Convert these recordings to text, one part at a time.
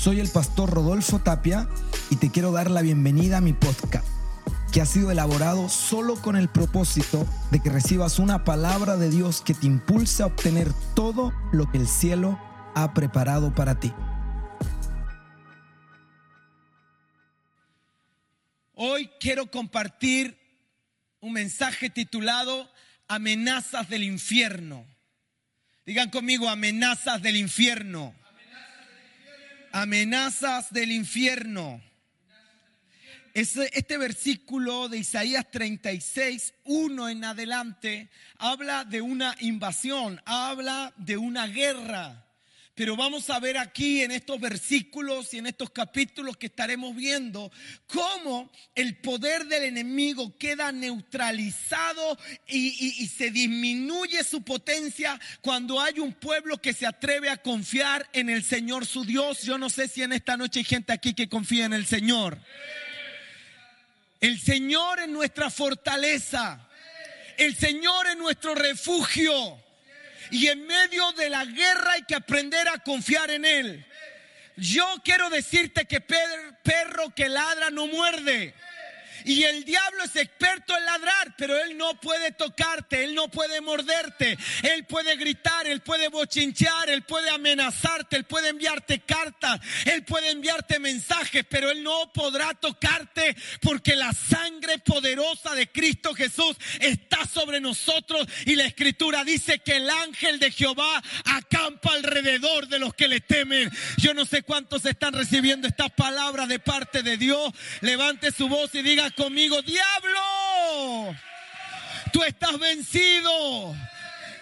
Soy el pastor Rodolfo Tapia y te quiero dar la bienvenida a mi podcast, que ha sido elaborado solo con el propósito de que recibas una palabra de Dios que te impulse a obtener todo lo que el cielo ha preparado para ti. Hoy quiero compartir un mensaje titulado Amenazas del infierno. Digan conmigo, amenazas del infierno amenazas del infierno. Este, versículo de Isaías 36, 1 en adelante, habla de una invasión, habla de una guerra. Pero vamos a ver aquí en estos versículos y en estos capítulos que estaremos viendo cómo el poder del enemigo queda neutralizado y, se disminuye su potencia cuando hay un pueblo que se atreve a confiar en el Señor su Dios. Yo no sé si en esta noche hay gente aquí que confía en el Señor. El Señor es nuestra fortaleza. El Señor es nuestro refugio. Y en medio de la guerra hay que aprender a confiar en Él. Yo quiero decirte que perro que ladra no muerde. Y el diablo es experto en ladrar, pero él no puede tocarte, él no puede morderte, él puede gritar, él puede bochinchear, él puede amenazarte, él puede enviarte cartas, él puede enviarte mensajes, pero él no podrá tocarte porque la sangre poderosa de Cristo Jesús está sobre nosotros y la escritura dice que el ángel de Jehová acampa alrededor de los que le temen. Yo no sé cuántos están recibiendo estas palabras de parte de Dios. Levante su voz y diga conmigo, diablo, tú estás vencido.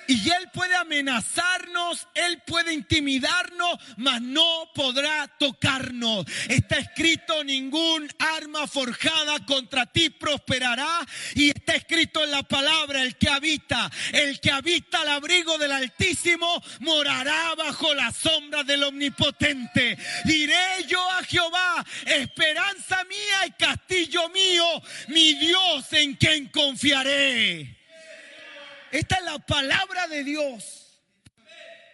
Y Él puede amenazarnos, Él puede intimidarnos, mas no podrá tocarnos. Está escrito, ningún arma forjada contra ti prosperará. Y está escrito en la palabra, el que habita, el que habita al abrigo del Altísimo, morará bajo la sombra del Omnipotente. Diré yo a Jehová, esperanza mía y castillo mío, mi Dios en quien confiaré. Esta es la palabra de Dios.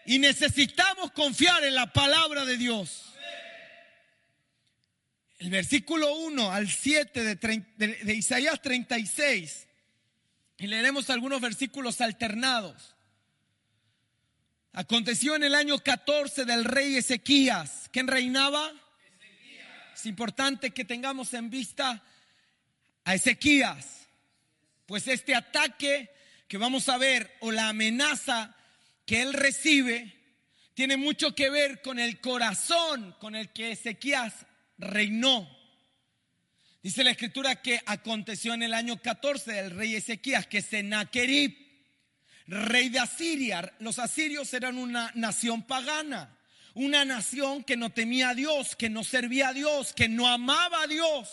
Y necesitamos confiar en la palabra de Dios. El versículo 1 al 7 de, Isaías 36. Y leeremos algunos versículos alternados. Aconteció en el año 14 del rey Ezequías. ¿Quién reinaba? Es importante que tengamos en vista a Ezequías. Pues este ataque que vamos a ver o la amenaza que él recibe tiene mucho que ver con el corazón con el que Ezequías reinó. Dice la escritura que aconteció en el año 14 del rey Ezequías que Sennacherib, rey de Asiria, los asirios eran una nación pagana, una nación que no temía a Dios, que no servía a Dios, que no amaba a Dios.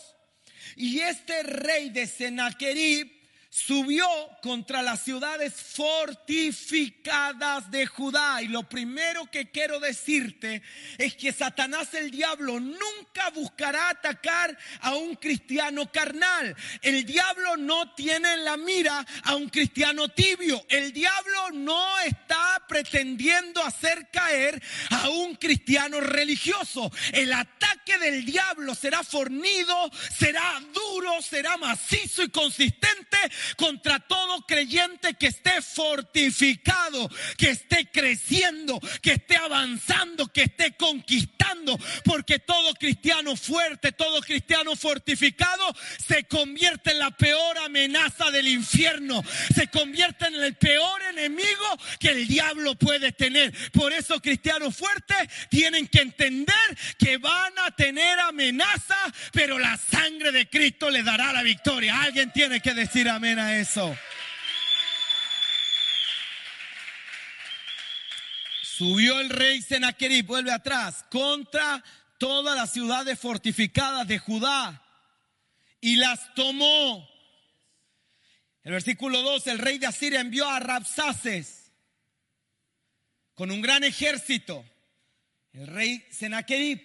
Y este rey de Sennacherib subió contra las ciudades fortificadas de Judá. Y lo primero que quiero decirte es que Satanás el diablo nunca buscará atacar a un cristiano carnal. El diablo no tiene en la mira a un cristiano tibio. El diablo no está pretendiendo hacer caer a un cristiano religioso. El ataque del diablo será fornido, será duro, será macizo y consistente contra todo creyente que esté fortificado, que esté creciendo, que esté avanzando, que esté conquistando, porque todo cristiano fuerte, todo cristiano fortificado se convierte en la peor amenaza del infierno, se convierte en el peor enemigo que el diablo puede tener. Por eso cristianos fuertes tienen que entender que van a tener amenaza, pero la sangre de Cristo le dará la victoria. Alguien tiene que decir amén a eso. Subió el rey Senaquerib, vuelve atrás, contra todas las ciudades fortificadas de Judá y las tomó. El versículo 2, el rey de Asiria envió a Rapsaces con un gran ejército. El rey Senaquerib,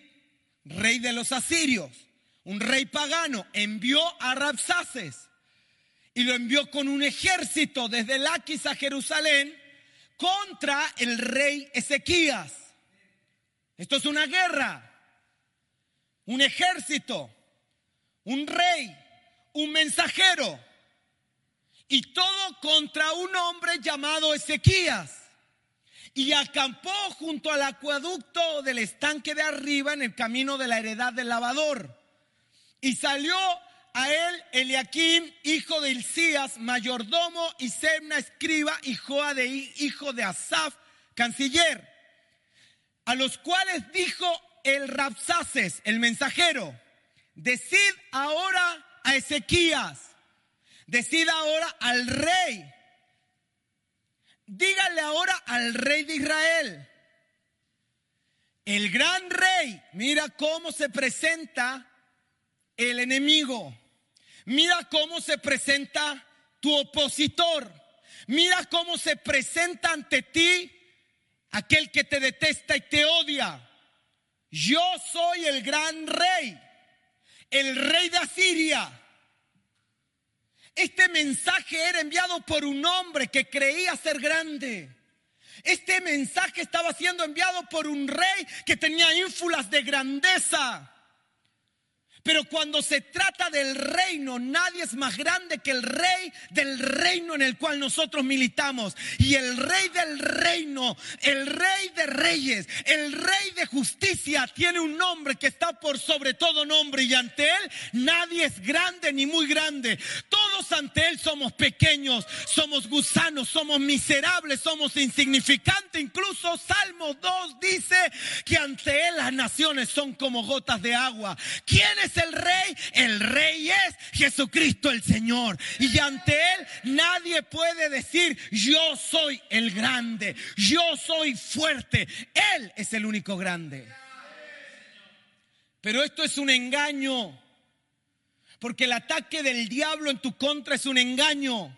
rey de los asirios, un rey pagano, envió a Rapsaces y lo envió con un ejército desde Laquis a Jerusalén contra el rey Ezequías. Esto es una guerra. un ejército, un rey, un mensajero, y todo contra un hombre llamado Ezequías. Y acampó junto al acueducto del estanque de arriba en el camino de la heredad del lavador. Y salió a él Eliakim, hijo de Hilcías, mayordomo, y Semna, escriba, y Joa, de, hijo de Asaf, canciller, a los cuales dijo el Rapsaces, el mensajero, decid ahora a Ezequías, decid ahora al rey, díganle ahora al rey de Israel, el gran rey, mira cómo se presenta el enemigo. Mira cómo se presenta tu opositor. Mira cómo se presenta ante ti aquel que te detesta y te odia. Yo soy el gran rey, el rey de Asiria. Este mensaje era enviado por un hombre que creía ser grande. Este mensaje estaba siendo enviado por un rey que tenía ínfulas de grandeza. Pero cuando se trata del reino, nadie es más grande que el rey del reino en el cual nosotros militamos. Y el rey del reino, el rey de reyes, el rey de justicia tiene un nombre que está por sobre todo nombre. Y ante él nadie es grande ni muy grande. Todos ante él somos pequeños, somos gusanos, somos miserables, somos insignificantes. Incluso Salmo 2 dice que ante él las naciones son como gotas de agua. ¿Quién es el rey? El rey es Jesucristo el Señor. Y ante Él nadie puede decir, yo soy el grande, yo soy fuerte. Él es el único grande. Pero esto es un engaño. Porque el ataque del diablo en tu contra es un engaño.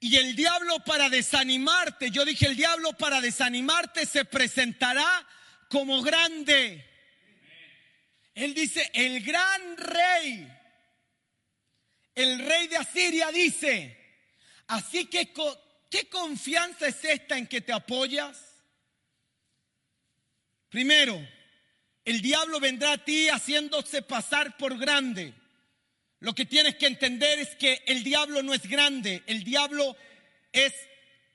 Y el diablo para desanimarte, yo dije el diablo para desanimarte se presentará como grande. Él dice, el gran rey, el rey de Asiria dice, así que, ¿qué confianza es esta en que te apoyas? Primero, el diablo vendrá a ti haciéndose pasar por grande. Lo que tienes que entender es que el diablo no es grande, el diablo es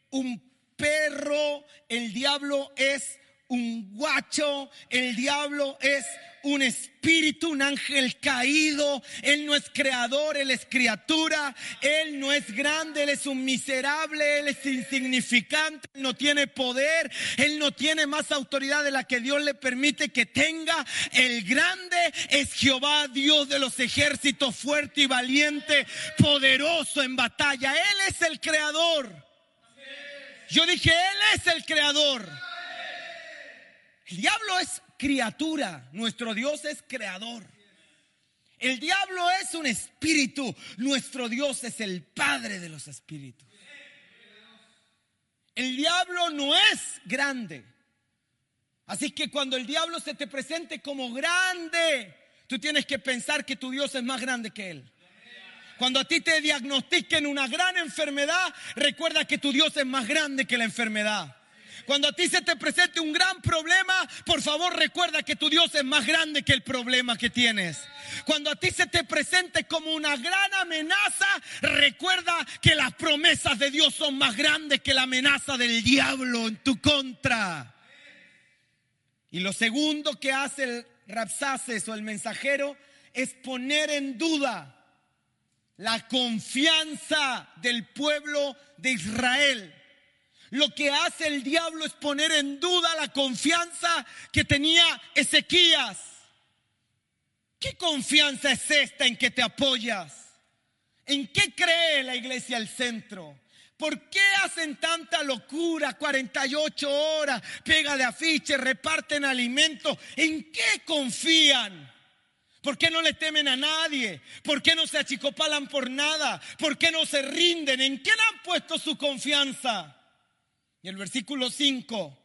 un perro, el diablo es un guacho, el diablo es un espíritu, un ángel caído. Él no es creador, Él es criatura. Él no es grande, Él es un miserable, Él es insignificante, no tiene poder, Él no tiene más autoridad de la que Dios le permite que tenga. El grande es Jehová, Dios de los ejércitos, fuerte y valiente, poderoso en batalla. Él es el creador. Yo dije, Él es el creador. El diablo es criatura, nuestro Dios es creador. El diablo es un espíritu, nuestro Dios es el Padre de los espíritus. El diablo no es grande. Así que cuando el diablo se te presente como grande, tú tienes que pensar que tu Dios es más grande que él. Cuando a ti te diagnostiquen una gran enfermedad, recuerda que tu Dios es más grande que la enfermedad. Cuando a ti se te presente un gran problema, por favor recuerda que tu Dios es más grande que el problema que tienes. Cuando a ti se te presente como una gran amenaza, recuerda que las promesas de Dios son más grandes que la amenaza del diablo en tu contra. Y lo segundo que hace el Rapsaces o el mensajero es poner en duda la confianza del pueblo de Israel. Lo que hace el diablo es poner en duda la confianza que tenía Ezequías. ¿Qué confianza es esta en que te apoyas? ¿En qué cree la iglesia al centro? ¿Por qué hacen tanta locura? 48 horas, pega de afiche, reparten alimentos. ¿En qué confían? ¿Por qué no le temen a nadie? ¿Por qué no se achicopalan por nada? ¿Por qué no se rinden? ¿En quién han puesto su confianza? Y el versículo 5,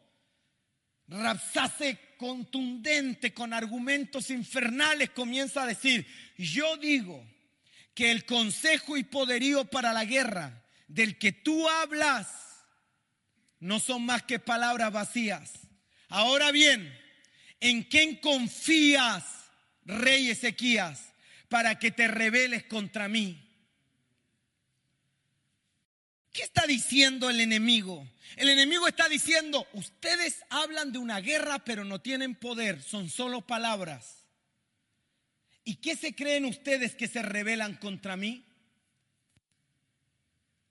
Rapsase contundente con argumentos infernales comienza a decir, yo digo que el consejo y poderío para la guerra del que tú hablas no son más que palabras vacías. Ahora bien, ¿en quién confías rey Ezequías, para que te rebeles contra mí. ¿Qué está diciendo el enemigo? El enemigo está diciendo, ustedes hablan de una guerra pero no tienen poder, son solo palabras. ¿Y qué se creen ustedes que se rebelan contra mí?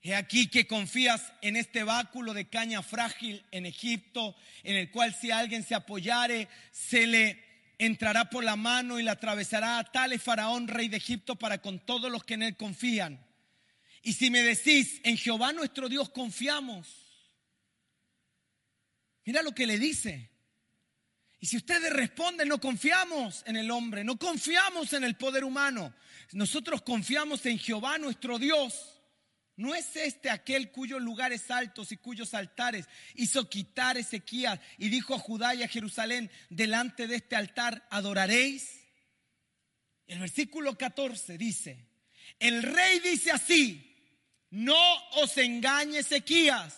He aquí que confías en este báculo de caña frágil en Egipto, en el cual si alguien se apoyare, se le entrará por la mano y la atravesará a tal faraón, rey de Egipto, para con todos los que en él confían. Y si me decís, en Jehová nuestro Dios confiamos, mira lo que le dice. Y si ustedes responden, no confiamos en el hombre, no confiamos en el poder humano, nosotros confiamos en Jehová nuestro Dios. ¿No es este aquel cuyos lugares altos y cuyos altares hizo quitar Ezequías y dijo a Judá y a Jerusalén, delante de este altar adoraréis? El versículo 14 dice, el rey dice así, no os engañe Ezequías,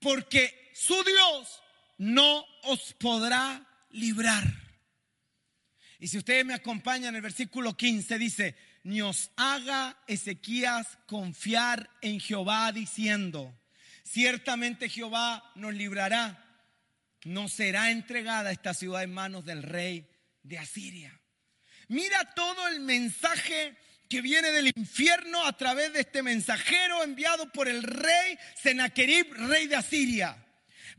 porque su Dios no os podrá librar. Y si ustedes me acompañan, el versículo 15 dice, ni os haga Ezequías confiar en Jehová diciendo, ciertamente Jehová nos librará, no será entregada esta ciudad en manos del rey de Asiria. Mira todo el mensaje que viene del infierno a través de este mensajero enviado por el rey Sennacherib, rey de Asiria.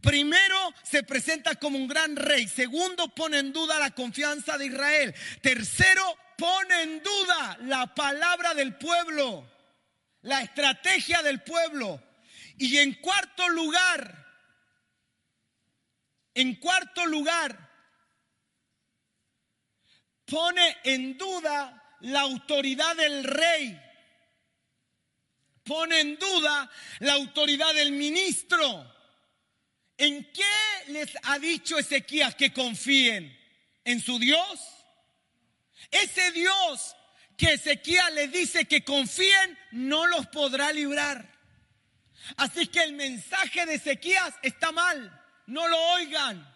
Primero, se presenta como un gran rey. Segundo, pone en duda la confianza de Israel. Tercero, pone en duda la palabra del pueblo, la estrategia del pueblo. Y en cuarto lugar, en cuarto lugar, pone en duda la autoridad del rey, pone en duda la autoridad del ministro. ¿En qué les ha dicho Ezequías que confíen? ¿En su Dios? Ese Dios que Ezequías les dice que confíen no los podrá librar. Así que el mensaje de Ezequías está mal, no lo oigan.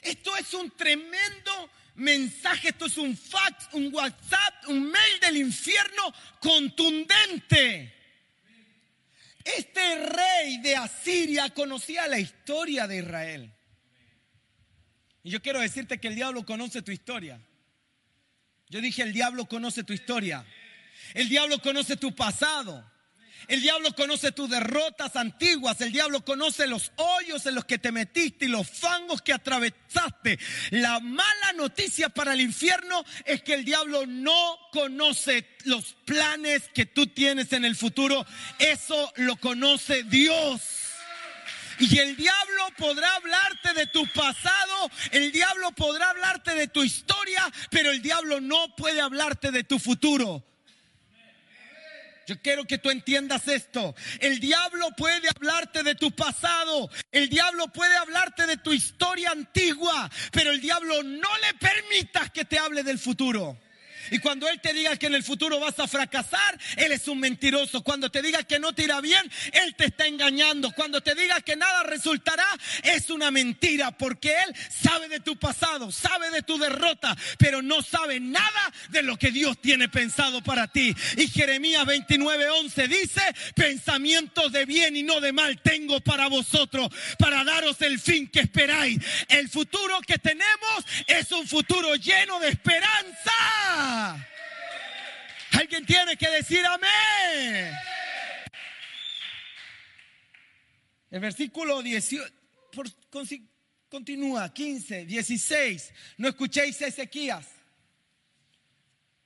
Esto es un tremendo mensaje, esto es un fax, un WhatsApp, un mail del infierno contundente. Este rey de Asiria conocía la historia de Israel. Y yo quiero decirte que el diablo conoce tu historia. Yo dije, el diablo conoce tu historia. El diablo conoce tu pasado. El diablo conoce tus derrotas antiguas. El diablo conoce los hoyos en los que te metiste y los fangos que atravesaste. La mala noticia para el infierno es que el diablo no conoce los planes que tú tienes en el futuro. Eso lo conoce Dios. Y el diablo podrá hablarte de tu pasado, el diablo podrá hablarte de tu historia, pero el diablo no puede hablarte de tu futuro. Yo quiero que tú entiendas esto. El diablo puede hablarte de tu pasado. El diablo puede hablarte de tu historia antigua. Pero el diablo no le permitas que te hable del futuro. Y cuando Él te diga que en el futuro vas a fracasar, Él es un mentiroso. Cuando te diga que no te irá bien, Él te está engañando. Cuando te diga que nada resultará, es una mentira. Porque Él sabe de tu pasado, sabe de tu derrota, pero no sabe nada de lo que Dios tiene pensado para ti. Y Jeremías 29:11 dice, pensamientos de bien y no de mal tengo para vosotros, para daros el fin que esperáis. El futuro que tenemos es un futuro lleno de esperanza. Alguien tiene que decir amén. El versículo 18 continúa, 15, 16. No escuchéis a Ezequías.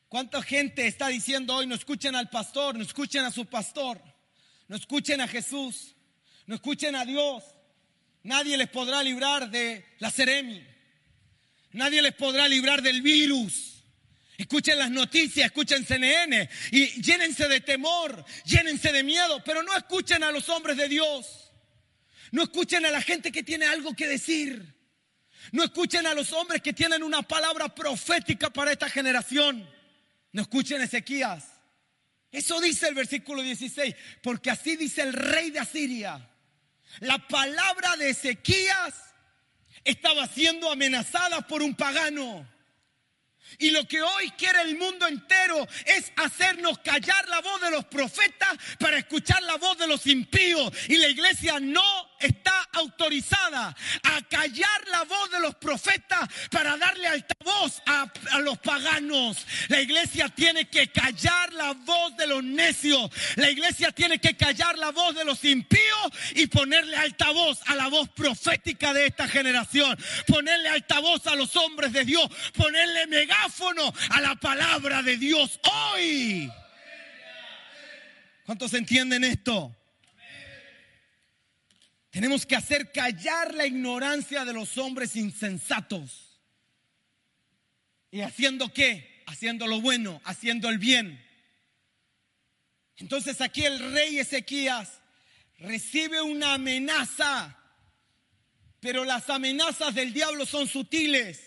¿Cuánta gente está diciendo hoy no escuchen al pastor, no escuchen a su pastor, no escuchen a Jesús, no escuchen a Dios? Nadie les podrá librar de la seremi. Nadie les podrá librar del virus. Escuchen las noticias, escuchen CNN y llénense de temor, llénense de miedo, pero no escuchen a los hombres de Dios. No escuchen a la gente que tiene algo que decir. No escuchen a los hombres que tienen una palabra profética para esta generación. No escuchen a Ezequías. Eso dice el versículo 16, porque así dice el rey de Asiria. La palabra de Ezequías estaba siendo amenazada por un pagano. Y lo que hoy quiere el mundo entero es hacernos callar la voz de los profetas para escuchar la voz de los impíos. Y la iglesia no está autorizada a callar la voz de los profetas para darle altavoz a, a los paganos. La iglesia tiene que callar la voz de los necios. La iglesia tiene que callar la voz de los impíos y ponerle altavoz a la voz profética de esta generación. Ponerle altavoz a los hombres de Dios. Ponerle mega a la palabra de Dios hoy. ¿Cuántos entienden esto? Tenemos que hacer callar la ignorancia de los hombres insensatos. ¿Y haciendo qué? Haciendo lo bueno, haciendo el bien. Entonces aquí el rey Ezequías recibe una amenaza, pero las amenazas del diablo son sutiles.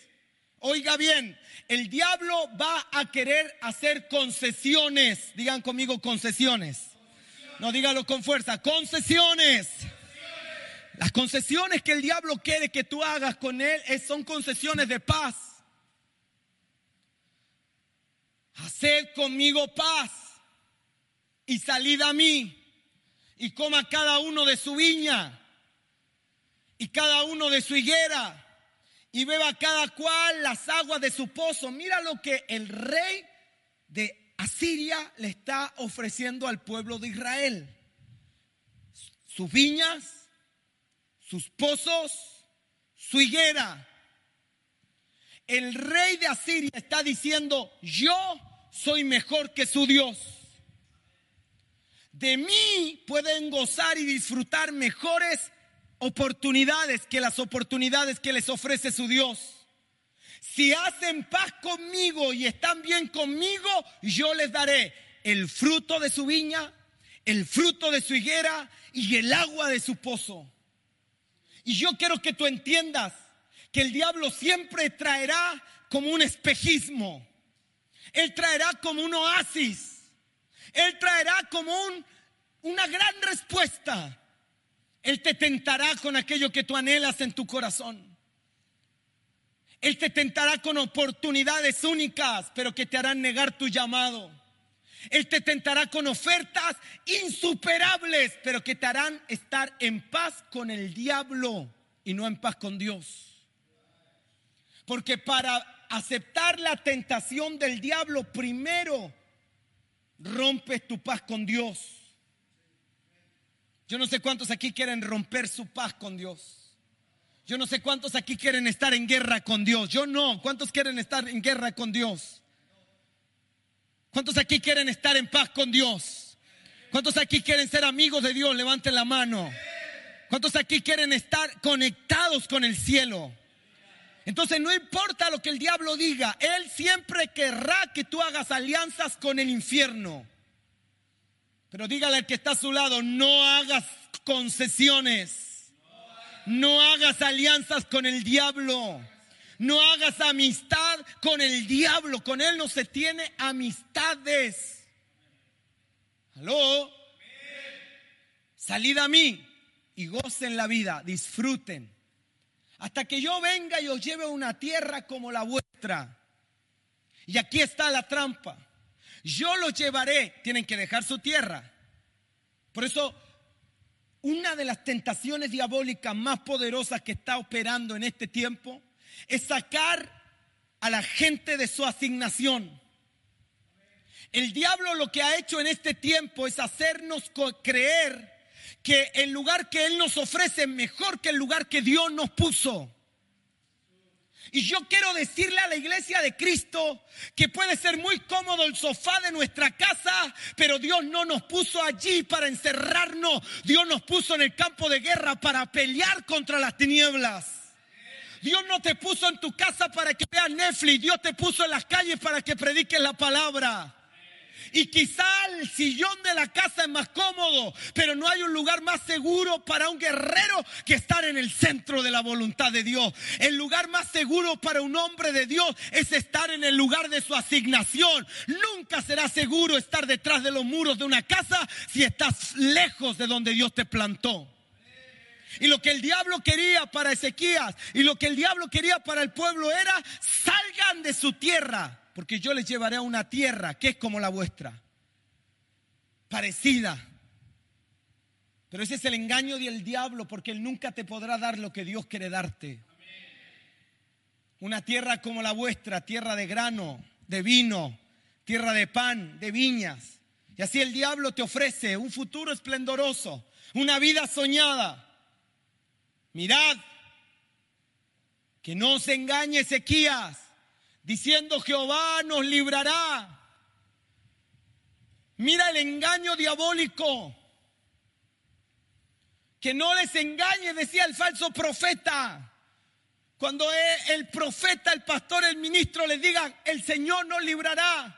Oiga bien, el diablo va a querer hacer concesiones. Digan conmigo concesiones. No dígalo con fuerza, concesiones. Las concesiones que el diablo quiere que tú hagas con él son concesiones de paz. Haced conmigo paz y salid a mí y coma cada uno de su viña y cada uno de su higuera y beba cada cual las aguas de su pozo. Mira lo que el rey de Asiria le está ofreciendo al pueblo de Israel. Sus viñas, sus pozos, su higuera. El rey de Asiria está diciendo, yo soy mejor que su Dios. De mí pueden gozar y disfrutar mejores oportunidades que las oportunidades que les ofrece su Dios. Si hacen paz conmigo y están bien conmigo, yo les daré el fruto de su viña, el fruto de su higuera y el agua de su pozo. Y yo quiero que tú entiendas que el diablo siempre traerá como un espejismo. Él traerá como un oasis. Él traerá como un, una gran respuesta. Él te tentará con aquello que tú anhelas en tu corazón. Él te tentará con oportunidades únicas, pero que te harán negar tu llamado. Él te tentará con ofertas insuperables, pero que te harán estar en paz con el diablo y no en paz con Dios. Porque para aceptar la tentación del diablo, primero rompes tu paz con Dios. Yo no sé cuántos aquí quieren romper su paz con Dios. Yo no sé cuántos aquí quieren estar en guerra con Dios. Yo no. ¿Cuántos quieren estar en guerra con Dios? ¿Cuántos aquí quieren estar en paz con Dios? ¿Cuántos aquí quieren ser amigos de Dios? Levanten la mano. ¿Cuántos aquí quieren estar conectados con el cielo? Entonces no importa lo que el diablo diga, él siempre querrá que tú hagas alianzas con el infierno. Pero dígale al que está a su lado, no hagas concesiones. No hagas alianzas con el diablo. No hagas amistad con el diablo. Con él no se tiene amistades. ¿Aló? Salid a mí y gocen la vida, disfruten. Hasta que yo venga y os lleve a una tierra como la vuestra. Y aquí está la trampa. Yo los llevaré, tienen que dejar su tierra. Por eso, una de las tentaciones diabólicas más poderosas que está operando en este tiempo es sacar a la gente de su asignación. El diablo lo que ha hecho en este tiempo es hacernos creer que el lugar que Él nos ofrece es mejor que el lugar que Dios nos puso. Y yo quiero decirle a la iglesia de Cristo que puede ser muy cómodo el sofá de nuestra casa, pero Dios no nos puso allí para encerrarnos. Dios nos puso en el campo de guerra para pelear contra las tinieblas. Dios no te puso en tu casa para que veas Netflix. Dios te puso en las calles para que prediques la palabra. Y quizá el sillón de la casa es más cómodo, pero no hay un lugar más seguro para un guerrero que estar en el centro de la voluntad de Dios. El lugar más seguro para un hombre de Dios es estar en el lugar de su asignación. Nunca será seguro estar detrás de los muros de una casa si estás lejos de donde Dios te plantó. Y lo que el diablo quería para Ezequías y lo que el diablo quería para el pueblo era, salgan de su tierra, porque yo les llevaré a una tierra que es como la vuestra, parecida. Pero ese es el engaño del diablo, porque él nunca te podrá dar lo que Dios quiere darte. Una tierra como la vuestra, tierra de grano, de vino, tierra de pan, de viñas. Y así el diablo te ofrece un futuro esplendoroso, una vida soñada. Mirad, que no se engañe Ezequías diciendo Jehová nos librará. Mira el engaño diabólico. Que no les engañe, decía el falso profeta. Cuando el profeta, el pastor, el ministro les digan, el Señor nos librará.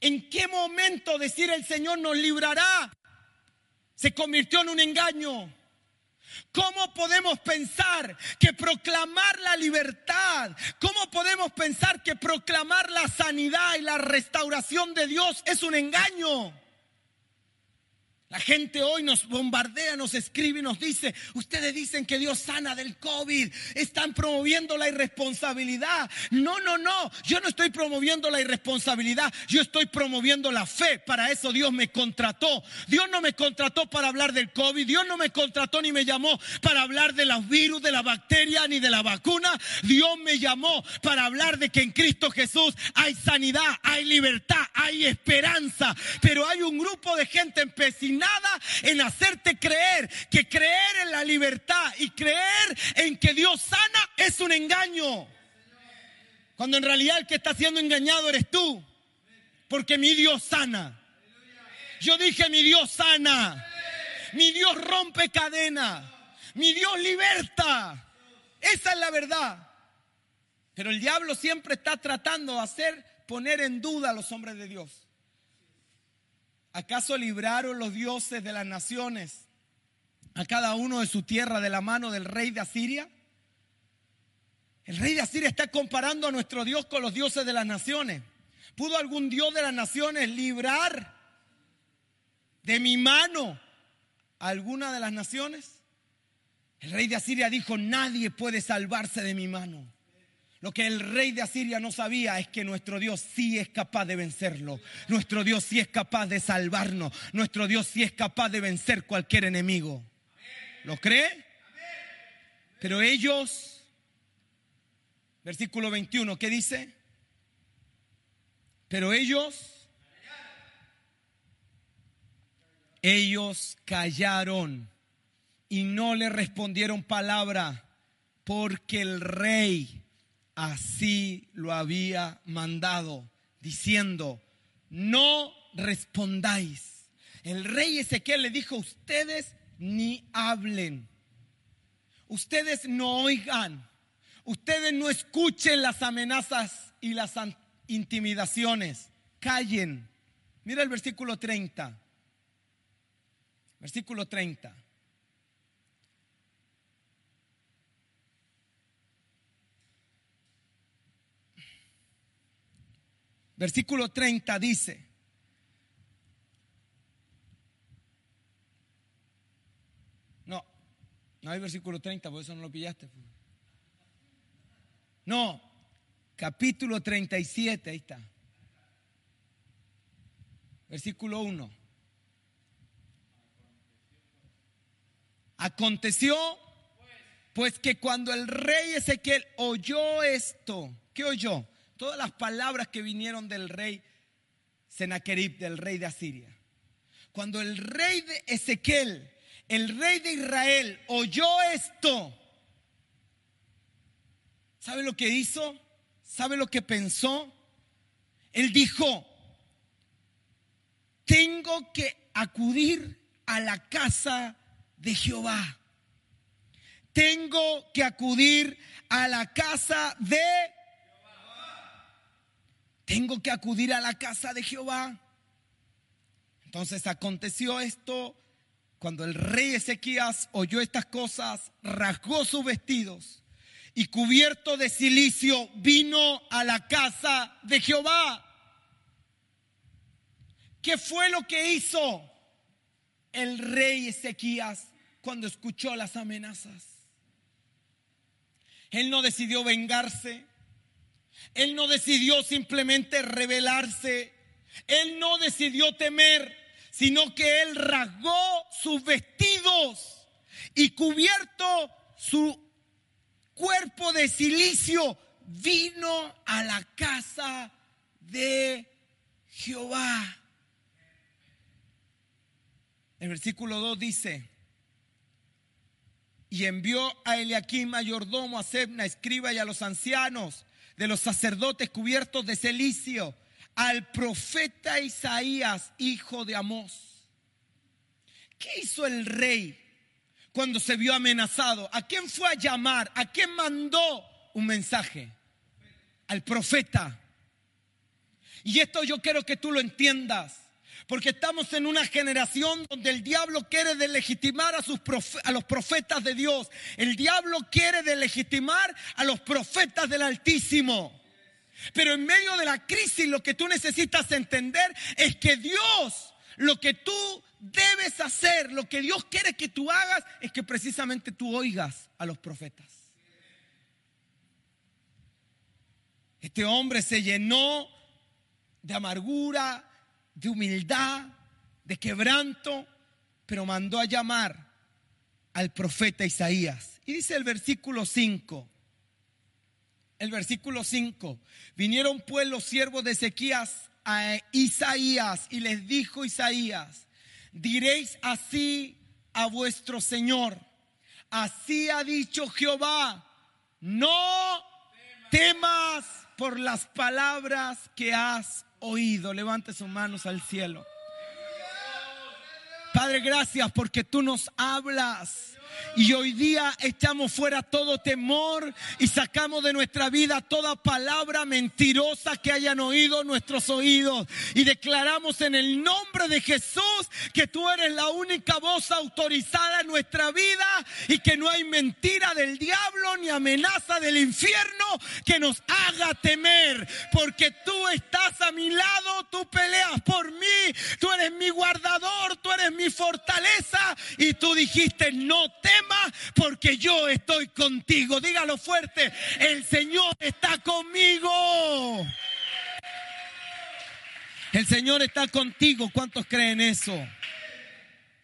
¿En qué momento decir el Señor nos librará se convirtió en un engaño? ¿Cómo podemos pensar que proclamar la libertad, cómo podemos pensar que proclamar la sanidad y la restauración de Dios es un engaño? La gente hoy nos bombardea, nos escribe y nos dice, ustedes dicen que Dios sana del COVID, están promoviendo la irresponsabilidad. No, no, no, yo no estoy promoviendo la irresponsabilidad, yo estoy promoviendo la fe. Para eso Dios me contrató. Dios no me contrató para hablar del COVID, Dios no me contrató ni me llamó para hablar de los virus, de la bacteria, ni de la vacuna. Dios me llamó para hablar de que en Cristo Jesús hay sanidad, hay libertad, hay esperanza. Pero hay un grupo de gente empecinada nada en hacerte creer que creer en la libertad y creer en que Dios sana es un engaño. Cuando en realidad el que está siendo engañado eres tú. Porque mi Dios sana. Yo dije mi Dios sana. Mi Dios rompe cadena. Mi Dios liberta. Esa es la verdad. Pero el diablo siempre está tratando de hacer poner en duda a los hombres de Dios. ¿Acaso libraron los dioses de las naciones a cada uno de su tierra de la mano del rey de Asiria? El rey de Asiria está comparando a nuestro Dios con los dioses de las naciones. ¿Pudo algún Dios de las naciones librar de mi mano a alguna de las naciones? El rey de Asiria dijo, nadie puede salvarse de mi mano. Lo que el rey de Asiria no sabía es que nuestro Dios sí es capaz de vencerlo. Nuestro Dios sí es capaz de salvarnos. Nuestro Dios sí es capaz de vencer cualquier enemigo. ¿Lo cree? Pero ellos, versículo 21, ¿qué dice? Pero ellos, ellos callaron y no le respondieron palabra porque el rey así lo había mandado, diciendo, no respondáis. El rey Ezequiel le dijo, ustedes ni hablen, ustedes no oigan, ustedes no escuchen las amenazas y las intimidaciones, callen. Mira el versículo 30. Versículo 30. Versículo 30 dice, no, no hay versículo 30, por eso no lo pillaste. Pues. No, capítulo 37, ahí está. Versículo 1. Aconteció pues que cuando el rey Ezequiel oyó esto, ¿qué oyó? Todas las palabras que vinieron del rey Senaquerib, del rey de Asiria. Cuando el rey de Ezequiel, el rey de Israel, oyó esto, ¿sabe lo que hizo? ¿Sabe lo que pensó? Él dijo, tengo que acudir a la casa de Jehová. Tengo que acudir a la casa de tengo que acudir a la casa de Jehová. Entonces aconteció esto cuando el rey Ezequías oyó estas cosas, rasgó sus vestidos y cubierto de silicio vino a la casa de Jehová. ¿Qué fue lo que hizo el rey Ezequías cuando escuchó las amenazas. Él no decidió vengarse. Él no decidió simplemente rebelarse. Él no decidió temer, sino que él rasgó sus vestidos y cubierto su cuerpo de silicio, vino a la casa de Jehová. El versículo 2 dice, y envió a Eliaquim mayordomo, a Sebna, escriba y a los ancianos de los sacerdotes cubiertos de celicio, al profeta Isaías, hijo de Amós. ¿Qué hizo el rey cuando se vio amenazado? ¿A quién fue a llamar? ¿A quién mandó un mensaje? Al profeta. Y esto yo quiero que tú lo entiendas. Porque estamos en una generación donde el diablo quiere delegitimar a, sus a los profetas de Dios. El diablo quiere delegitimar a los profetas del Altísimo. Pero en medio de la crisis lo que tú necesitas entender es que Dios, lo que tú debes hacer, lo que Dios quiere que tú hagas, es que precisamente tú oigas a los profetas. Este hombre se llenó de amargura, de humildad, de quebranto, pero mandó a llamar al profeta Isaías. Y dice el versículo 5, el versículo 5, vinieron pues los siervos de Ezequías a Isaías y les dijo Isaías, diréis así a vuestro Señor, así ha dicho Jehová, no temas por las palabras que has oído. Levante sus manos al cielo. Padre, gracias porque tú nos hablas. Y hoy día echamos fuera todo temor y sacamos de nuestra vida toda palabra mentirosa que hayan oído nuestros oídos. Y declaramos en el nombre de Jesús que tú eres la única voz autorizada en nuestra vida y que no hay mentira del diablo ni amenaza del infierno que nos haga temer. Porque tú estás a mi lado, tú peleas por mí, tú eres mi guardador, tú eres mi fortaleza tú dijiste no te tema porque yo estoy contigo. Dígalo fuerte, el Señor está conmigo. El Señor está contigo. ¿Cuántos creen eso?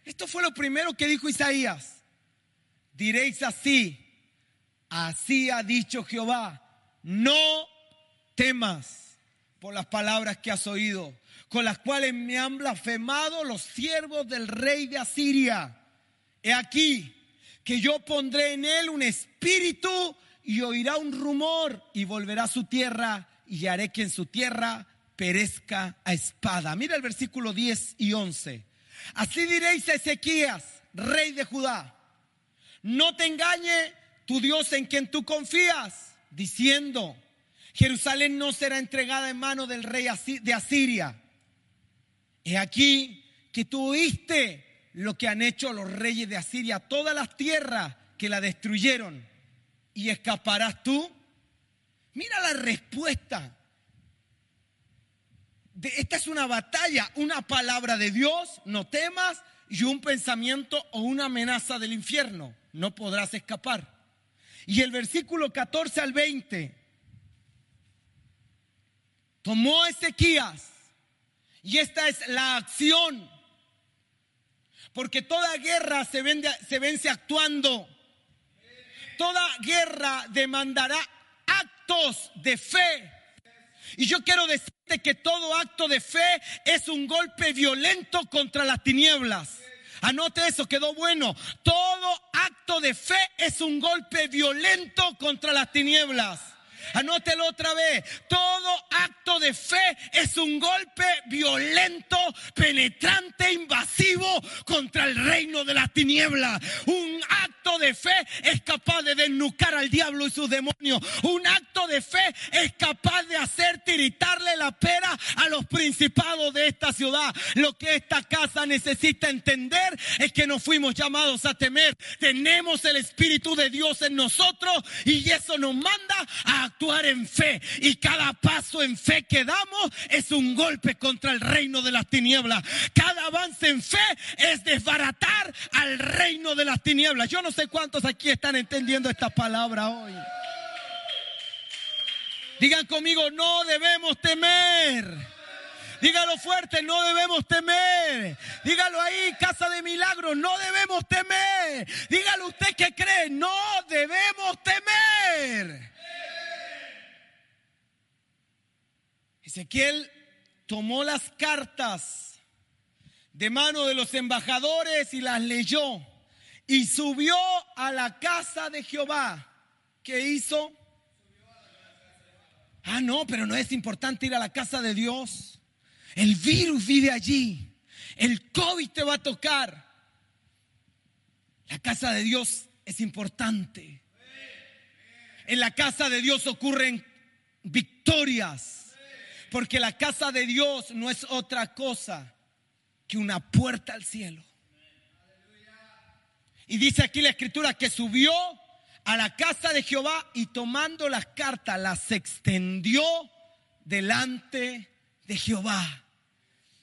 Esto fue lo primero que dijo Isaías. Diréis así, así ha dicho Jehová, no temas por las palabras que has oído, con las cuales me han blasfemado los siervos del rey de Asiria. He aquí, que yo pondré en él un espíritu y oirá un rumor y volverá a su tierra y haré que en su tierra perezca a espada. Mira el versículo 10 y 11. Así diréis a Ezequías, rey de Judá, no te engañe tu Dios en quien tú confías, diciendo, Jerusalén no será entregada en mano del rey de Asiria. He aquí que tú oíste lo que han hecho los reyes de Asiria, todas las tierras que la destruyeron. ¿Y escaparás tú? Mira la respuesta. esta es una batalla, una palabra de Dios, no temas, y un pensamiento o una amenaza del infierno. No podrás escapar. Y el versículo 14 al 20. Tomó Ezequías, y esta es la acción porque toda guerra se, se vence actuando. Toda guerra demandará actos de fe. Y yo quiero decirte que todo acto de fe es un golpe violento contra las tinieblas. Anote eso, quedó bueno. Todo acto de fe es un golpe violento contra las tinieblas. Anótelo otra vez. Todo acto de fe es un golpe violento, penetrante, invasivo contra el reino de la tiniebla. Un acto de fe es capaz de desnucar al diablo y sus demonios. Un acto de fe es capaz de hacer tiritarle la pera a los principados de esta ciudad. Lo que esta casa necesita entender es que no fuimos llamados a temer. Tenemos el Espíritu de Dios en nosotros y eso nos manda a actuar en fe. Y cada paso en fe que damos es un golpe contra el reino de las tinieblas. Cada avance en fe es desbaratar al reino de las tinieblas. Yo no sé cuántos aquí están entendiendo esta palabra hoy. Digan conmigo, no debemos temer. Dígalo fuerte, no debemos temer. Dígalo ahí, casa de milagros, no debemos temer. Dígalo usted que cree, no debemos temer. Ezequiel tomó las cartas de mano de los embajadores y las leyó y subió a la casa de Jehová. ¿Qué hizo? Ah, no, pero no es importante ir a la casa de Dios. El virus vive allí. El COVID te va a tocar. La casa de Dios es importante. En la casa de Dios ocurren victorias. Porque la casa de Dios no es otra cosa que una puerta al cielo. Y dice aquí la escritura que subió a la casa de Jehová y tomando las cartas las extendió delante de Jehová.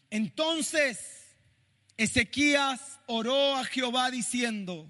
Entonces Ezequías oró a Jehová diciendo,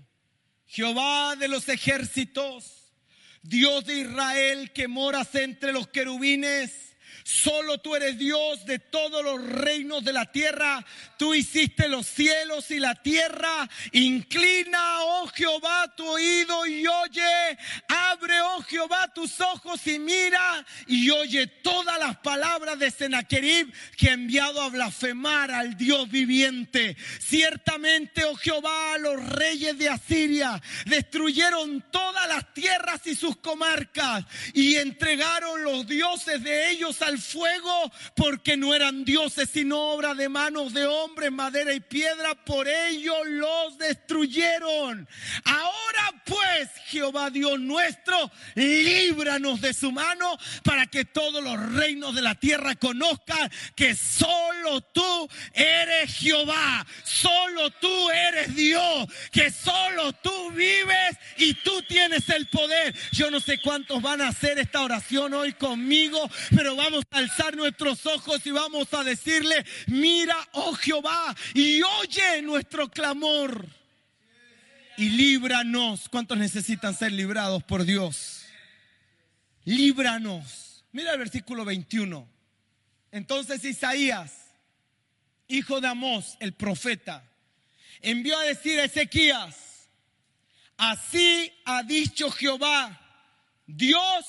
Jehová de los ejércitos, Dios de Israel que moras entre los querubines, Solo tú eres Dios de todos los reinos de la tierra. Tú hiciste los cielos y la tierra. Inclina, oh Jehová, tu oído y oye. Abre, oh Jehová, tus ojos y mira y oye todas las palabras de Sennacherib que ha enviado a blasfemar al Dios viviente. Ciertamente, oh Jehová, los reyes de Asiria destruyeron todas las tierras y sus comarcas y entregaron los dioses de ellos al fuego porque no eran dioses sino obra de manos de hombres, madera y piedra, por ello los destruyeron. Ahora pues, Jehová Dios nuestro, líbranos de su mano para que todos los reinos de la tierra conozcan que solo tú eres Jehová, solo tú eres Dios, que solo tú vives y tú tienes el poder. Yo no sé cuántos van a hacer esta oración hoy conmigo, pero vamos a alzar nuestros ojos y vamos a decirle, mira, oh Jehová, y oye nuestro clamor. Y líbranos. ¿Cuántos necesitan ser librados por Dios? Líbranos. Mira el versículo 21. Entonces Isaías, hijo de Amós, el profeta, envió a decir a Ezequías, así ha dicho Jehová, Dios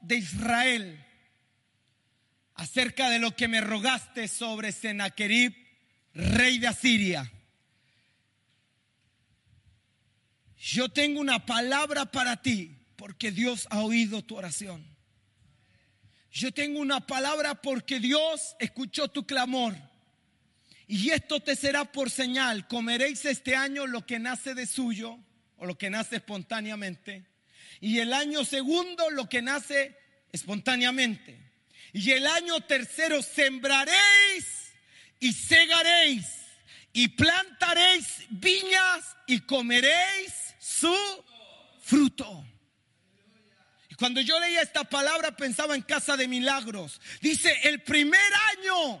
de Israel acerca de lo que me rogaste sobre Sennacherib, rey de Asiria. Yo tengo una palabra para ti porque Dios ha oído tu oración. Yo tengo una palabra porque Dios escuchó tu clamor. Y esto te será por señal. Comeréis este año lo que nace de suyo o lo que nace espontáneamente. Y el año segundo lo que nace espontáneamente. Y el año tercero sembraréis y segaréis y plantaréis viñas y comeréis su fruto. Y cuando yo leía esta palabra pensaba en casa de milagros. Dice, el primer año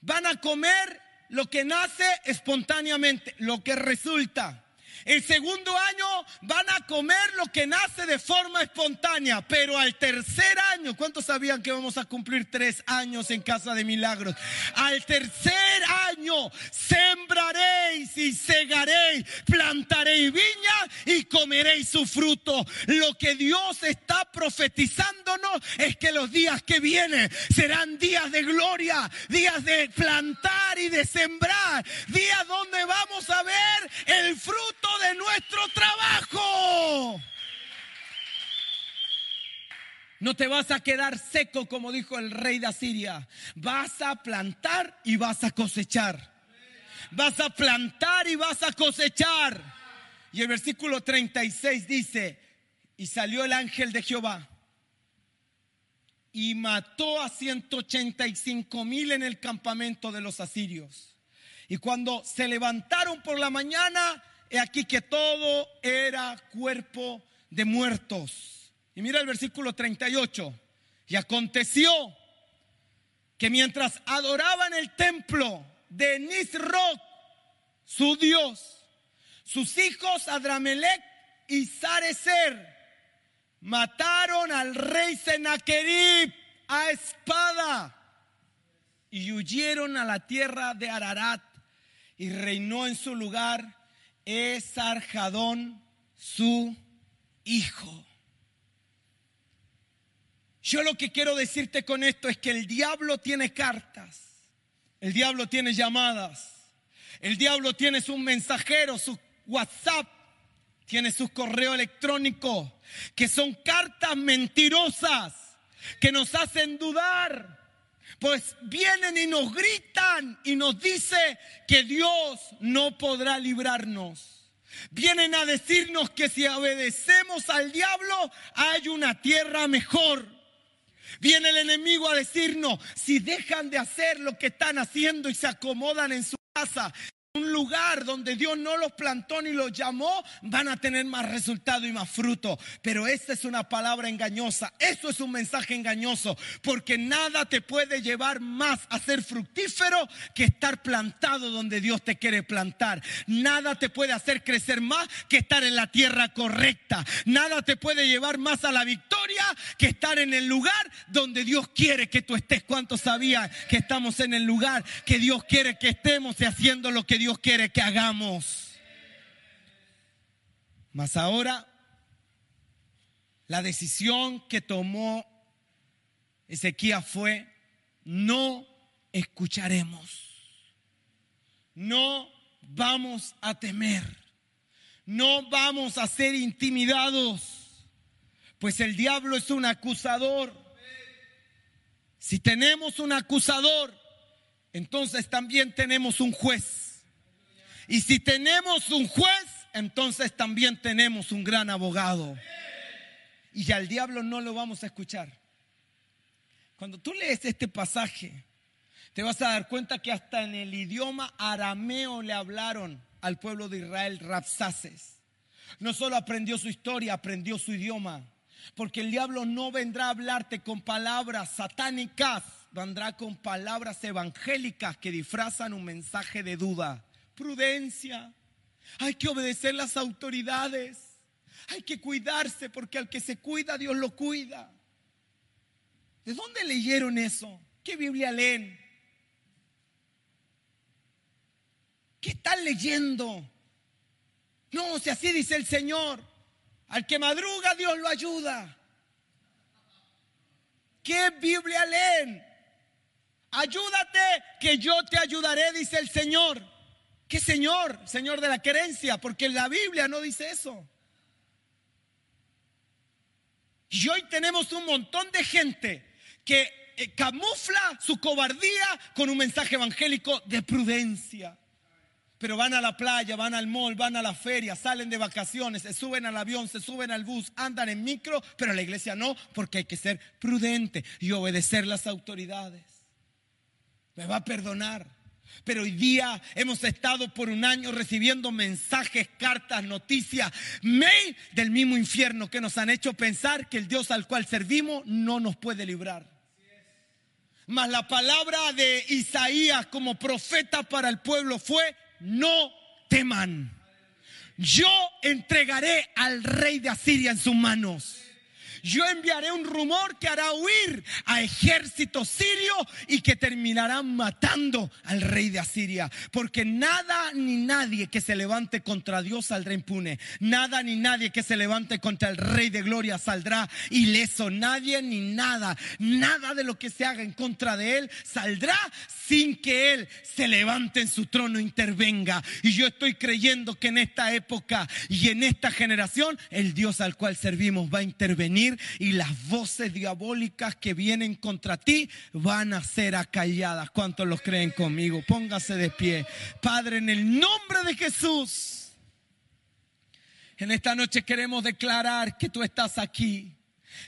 van a comer lo que nace espontáneamente, lo que resulta. El segundo año van a comer lo que nace de forma espontánea, pero al tercer año, ¿cuántos sabían que vamos a cumplir tres años en Casa de Milagros? Al tercer año sembraréis y segaréis, plantaréis viña y comeréis su fruto. Lo que Dios está profetizándonos es que los días que vienen serán días de gloria, días de plantar y de sembrar, días donde vamos a ver el fruto de nuestro trabajo. No te vas a quedar seco como dijo el rey de Asiria. Vas a plantar y vas a cosechar. Vas a plantar y vas a cosechar. Y el versículo 36 dice, y salió el ángel de Jehová y mató a 185 mil en el campamento de los asirios. Y cuando se levantaron por la mañana, He aquí que todo era cuerpo de muertos. Y mira el versículo 38. Y aconteció que mientras adoraban el templo de Nisroch, su Dios, sus hijos Adramelech y Sarecer mataron al rey Sennacherib a espada y huyeron a la tierra de Ararat y reinó en su lugar Esarjadón, su hijo. Yo lo que quiero decirte con esto es que el diablo tiene cartas, el diablo tiene llamadas, el diablo tiene sus mensajeros, su WhatsApp, tiene su correo electrónico, que son cartas mentirosas que nos hacen dudar. Pues vienen y nos gritan y nos dice que Dios no podrá librarnos. Vienen a decirnos que si obedecemos al diablo hay una tierra mejor. Viene el enemigo a decirnos, si dejan de hacer lo que están haciendo y se acomodan en su casa, un lugar donde Dios no los plantó ni los llamó, van a tener más resultado y más fruto. Pero esa es una palabra engañosa. Eso es un mensaje engañoso. Porque nada te puede llevar más a ser fructífero que estar plantado donde Dios te quiere plantar. Nada te puede hacer crecer más que estar en la tierra correcta. Nada te puede llevar más a la victoria que estar en el lugar donde Dios quiere que tú estés. ¿Cuántos sabían que estamos en el lugar que Dios quiere que estemos y haciendo lo que Dios Dios quiere que hagamos. Mas ahora, la decisión que tomó Ezequiel fue, no escucharemos, no vamos a temer, no vamos a ser intimidados, pues el diablo es un acusador. Si tenemos un acusador, entonces también tenemos un juez. Y si tenemos un juez, entonces también tenemos un gran abogado. Y al diablo no lo vamos a escuchar. Cuando tú lees este pasaje, te vas a dar cuenta que hasta en el idioma arameo le hablaron al pueblo de Israel Rapsaces. No solo aprendió su historia, aprendió su idioma. Porque el diablo no vendrá a hablarte con palabras satánicas, vendrá con palabras evangélicas que disfrazan un mensaje de duda prudencia. Hay que obedecer las autoridades. Hay que cuidarse porque al que se cuida Dios lo cuida. ¿De dónde leyeron eso? ¿Qué Biblia leen? ¿Qué están leyendo? No, si así dice el Señor, al que madruga Dios lo ayuda. ¿Qué Biblia leen? Ayúdate que yo te ayudaré, dice el Señor. ¿Qué Señor? Señor de la querencia, porque la Biblia no dice eso. Y hoy tenemos un montón de gente que eh, camufla su cobardía con un mensaje evangélico de prudencia. Pero van a la playa, van al mall, van a la feria, salen de vacaciones, se suben al avión, se suben al bus, andan en micro, pero la iglesia no, porque hay que ser prudente y obedecer las autoridades. Me va a perdonar. Pero hoy día hemos estado por un año recibiendo mensajes, cartas, noticias, mail del mismo infierno que nos han hecho pensar que el Dios al cual servimos no nos puede librar. Mas la palabra de Isaías como profeta para el pueblo fue, no teman. Yo entregaré al rey de Asiria en sus manos yo enviaré un rumor que hará huir a ejército sirio y que terminarán matando al rey de Asiria. Porque nada ni nadie que se levante contra Dios saldrá impune. Nada ni nadie que se levante contra el rey de gloria saldrá ileso. Nadie ni nada, nada de lo que se haga en contra de él saldrá sin que él se levante en su trono e intervenga. Y yo estoy creyendo que en esta época y en esta generación el Dios al cual servimos va a intervenir y las voces diabólicas que vienen contra ti van a ser acalladas. ¿Cuántos los creen conmigo? Póngase de pie. Padre, en el nombre de Jesús, en esta noche queremos declarar que tú estás aquí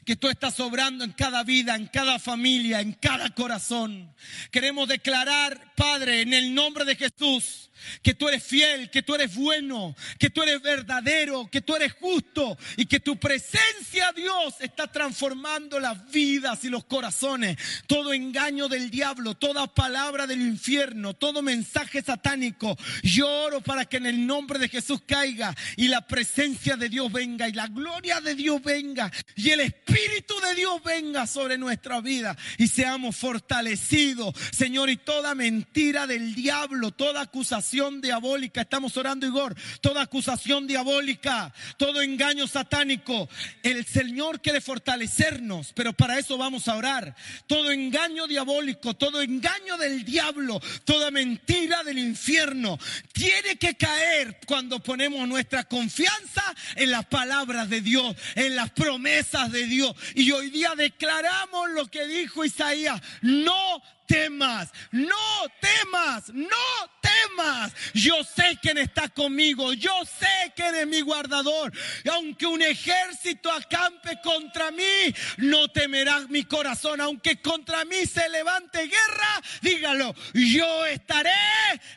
que tú estás obrando en cada vida, en cada familia, en cada corazón. Queremos declarar, Padre, en el nombre de Jesús, que tú eres fiel, que tú eres bueno, que tú eres verdadero, que tú eres justo y que tu presencia, Dios, está transformando las vidas y los corazones. Todo engaño del diablo, toda palabra del infierno, todo mensaje satánico, yo oro para que en el nombre de Jesús caiga y la presencia de Dios venga y la gloria de Dios venga y el Espíritu de Dios venga sobre nuestra vida y seamos fortalecidos, Señor, y toda mentira del diablo, toda acusación diabólica. Estamos orando, Igor. Toda acusación diabólica, todo engaño satánico. El Señor quiere fortalecernos, pero para eso vamos a orar. Todo engaño diabólico, todo engaño del diablo, toda mentira del infierno, tiene que caer cuando ponemos nuestra confianza en las palabras de Dios, en las promesas de Dios. Y hoy día declaramos lo que dijo Isaías. No temas, no temas, no temas. Yo sé quién está conmigo, yo sé quién es mi guardador. Aunque un ejército acampe contra mí, no temerá mi corazón. Aunque contra mí se levante guerra, dígalo, yo estaré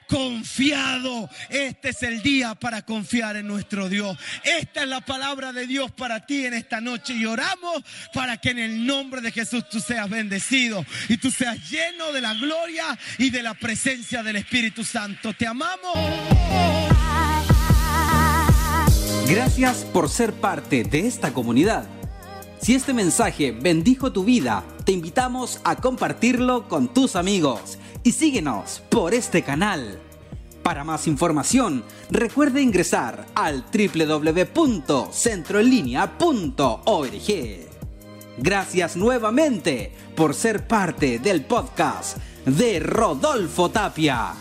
confiado. Este es el día para confiar en nuestro Dios. Esta es la palabra de Dios para ti en esta noche y oramos para que en el nombre de Jesús tú seas bendecido y tú seas de la gloria y de la presencia del Espíritu Santo. Te amamos. Gracias por ser parte de esta comunidad. Si este mensaje bendijo tu vida, te invitamos a compartirlo con tus amigos y síguenos por este canal. Para más información, recuerde ingresar al www.centroenlinea.org. Gracias nuevamente por ser parte del podcast de Rodolfo Tapia.